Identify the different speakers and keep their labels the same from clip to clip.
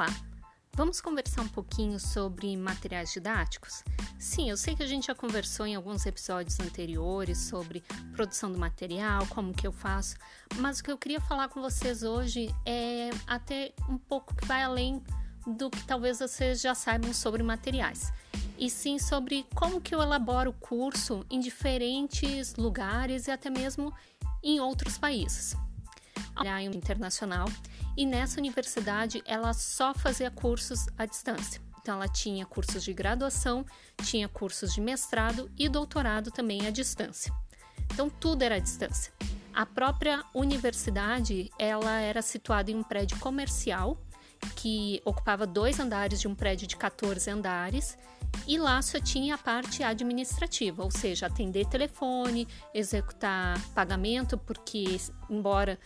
Speaker 1: Olá! Vamos conversar um pouquinho sobre materiais didáticos? Sim, eu sei que a gente já conversou em alguns episódios anteriores sobre produção do material, como que eu faço, mas o que eu queria falar com vocês hoje é até um pouco que vai além do que talvez vocês já saibam sobre materiais, e sim sobre como que eu elaboro o curso em diferentes lugares e até mesmo em outros países. Internacional e nessa universidade ela só fazia cursos à distância. Então ela tinha cursos de graduação, tinha cursos de mestrado e doutorado também à distância. Então tudo era à distância. A própria universidade ela era situada em um prédio comercial que ocupava dois andares de um prédio de 14 andares e lá só tinha a parte administrativa, ou seja, atender telefone, executar pagamento, porque embora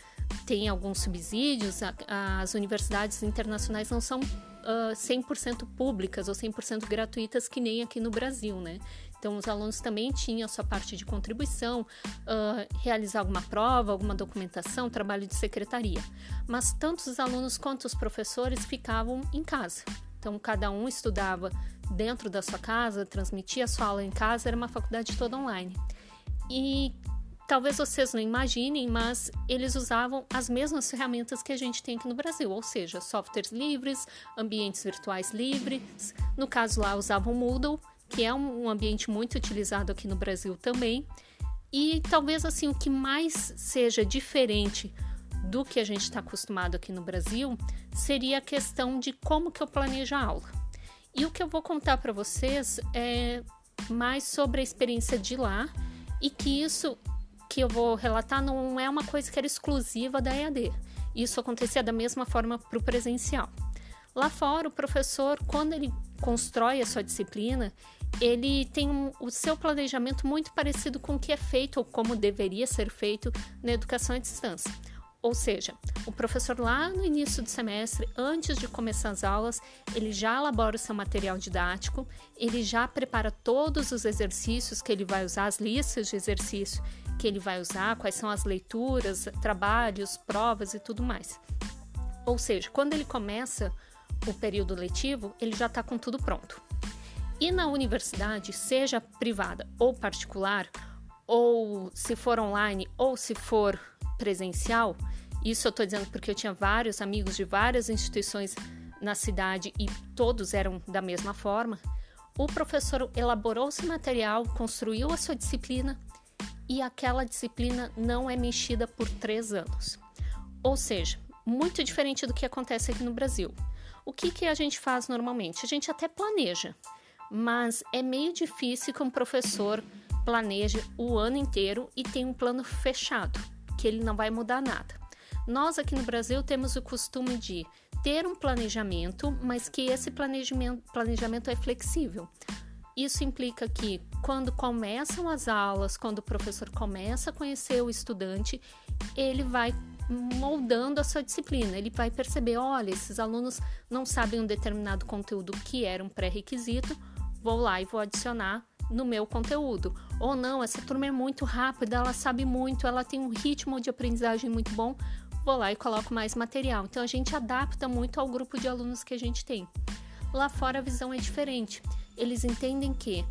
Speaker 1: tenha alguns subsídios, as universidades internacionais não são uh, 100% públicas ou 100% gratuitas que nem aqui no Brasil, né? Então, os alunos também tinham a sua parte de contribuição, uh, realizar alguma prova, alguma documentação, trabalho de secretaria. Mas tanto os alunos quanto os professores ficavam em casa. Então, cada um estudava dentro da sua casa, transmitia a sua aula em casa, era uma faculdade toda online. E talvez vocês não imaginem, mas eles usavam as mesmas ferramentas que a gente tem aqui no Brasil, ou seja, softwares livres, ambientes virtuais livres. No caso lá, usavam Moodle, que é um ambiente muito utilizado aqui no Brasil também. E talvez assim o que mais seja diferente do que a gente está acostumado aqui no Brasil seria a questão de como que eu planejo a aula. E o que eu vou contar para vocês é mais sobre a experiência de lá e que isso que eu vou relatar não é uma coisa que era exclusiva da EAD. Isso acontecia da mesma forma para o presencial. Lá fora, o professor, quando ele constrói a sua disciplina, ele tem um, o seu planejamento muito parecido com o que é feito ou como deveria ser feito na educação à distância. Ou seja, o professor lá no início do semestre, antes de começar as aulas, ele já elabora o seu material didático, ele já prepara todos os exercícios que ele vai usar, as listas de exercício que ele vai usar, quais são as leituras, trabalhos, provas e tudo mais. Ou seja, quando ele começa o período letivo, ele já está com tudo pronto. E na universidade, seja privada ou particular, ou se for online ou se for presencial, isso eu estou dizendo porque eu tinha vários amigos de várias instituições na cidade e todos eram da mesma forma. O professor elaborou seu material, construiu a sua disciplina e aquela disciplina não é mexida por três anos. Ou seja, muito diferente do que acontece aqui no Brasil. O que, que a gente faz normalmente? A gente até planeja, mas é meio difícil que um professor planeje o ano inteiro e tenha um plano fechado que ele não vai mudar nada. Nós aqui no Brasil temos o costume de ter um planejamento, mas que esse planejamento, planejamento é flexível. Isso implica que quando começam as aulas, quando o professor começa a conhecer o estudante, ele vai moldando a sua disciplina. Ele vai perceber, olha, esses alunos não sabem um determinado conteúdo que era um pré-requisito, vou lá e vou adicionar no meu conteúdo. Ou não, essa turma é muito rápida, ela sabe muito, ela tem um ritmo de aprendizagem muito bom, vou lá e coloco mais material. Então a gente adapta muito ao grupo de alunos que a gente tem. Lá fora a visão é diferente. Eles entendem que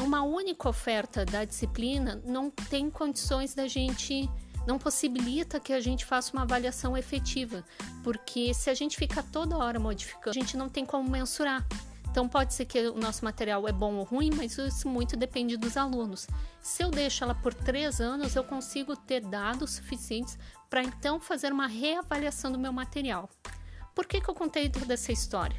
Speaker 1: uma única oferta da disciplina não tem condições da gente não possibilita que a gente faça uma avaliação efetiva, porque se a gente fica toda hora modificando, a gente não tem como mensurar. Então pode ser que o nosso material é bom ou ruim, mas isso muito depende dos alunos. Se eu deixo ela por três anos, eu consigo ter dados suficientes para então fazer uma reavaliação do meu material. Por que, que eu contei toda essa história?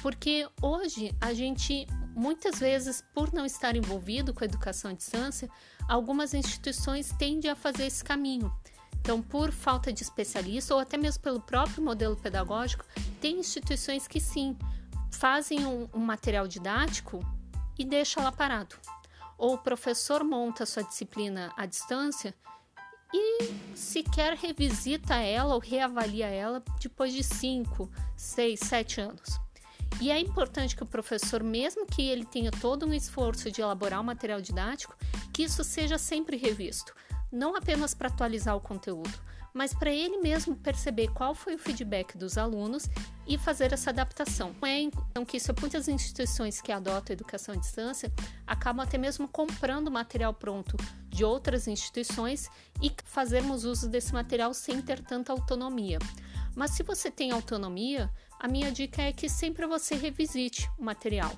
Speaker 1: Porque hoje a gente, muitas vezes, por não estar envolvido com a educação à distância, algumas instituições tendem a fazer esse caminho. Então, por falta de especialista ou até mesmo pelo próprio modelo pedagógico, tem instituições que sim fazem um, um material didático e deixa lá parado. Ou o professor monta sua disciplina à distância e sequer revisita ela ou reavalia ela depois de 5, 6, 7 anos. E é importante que o professor, mesmo que ele tenha todo um esforço de elaborar o um material didático, que isso seja sempre revisto, não apenas para atualizar o conteúdo, mas para ele mesmo perceber qual foi o feedback dos alunos e fazer essa adaptação. É então que isso muitas instituições que adotam a educação à distância acabam até mesmo comprando material pronto de outras instituições e fazermos uso desse material sem ter tanta autonomia. Mas se você tem autonomia, a minha dica é que sempre você revisite o material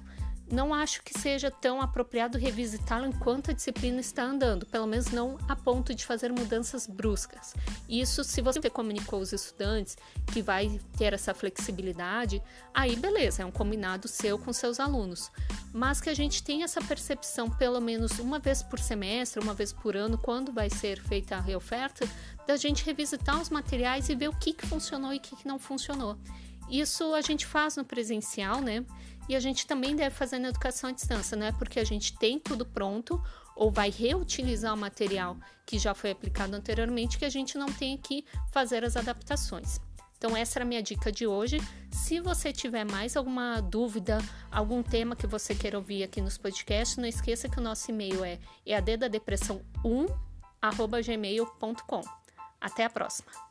Speaker 1: não acho que seja tão apropriado revisitá-lo enquanto a disciplina está andando, pelo menos não a ponto de fazer mudanças bruscas. Isso, se você comunicou aos estudantes que vai ter essa flexibilidade, aí beleza, é um combinado seu com seus alunos. Mas que a gente tenha essa percepção, pelo menos uma vez por semestre, uma vez por ano, quando vai ser feita a reoferta, da gente revisitar os materiais e ver o que, que funcionou e o que, que não funcionou. Isso a gente faz no presencial, né? E a gente também deve fazer na educação à distância, não é porque a gente tem tudo pronto ou vai reutilizar o material que já foi aplicado anteriormente que a gente não tem que fazer as adaptações. Então, essa era a minha dica de hoje. Se você tiver mais alguma dúvida, algum tema que você queira ouvir aqui nos podcasts, não esqueça que o nosso e-mail é eaddadepressão1 gmail.com. Até a próxima!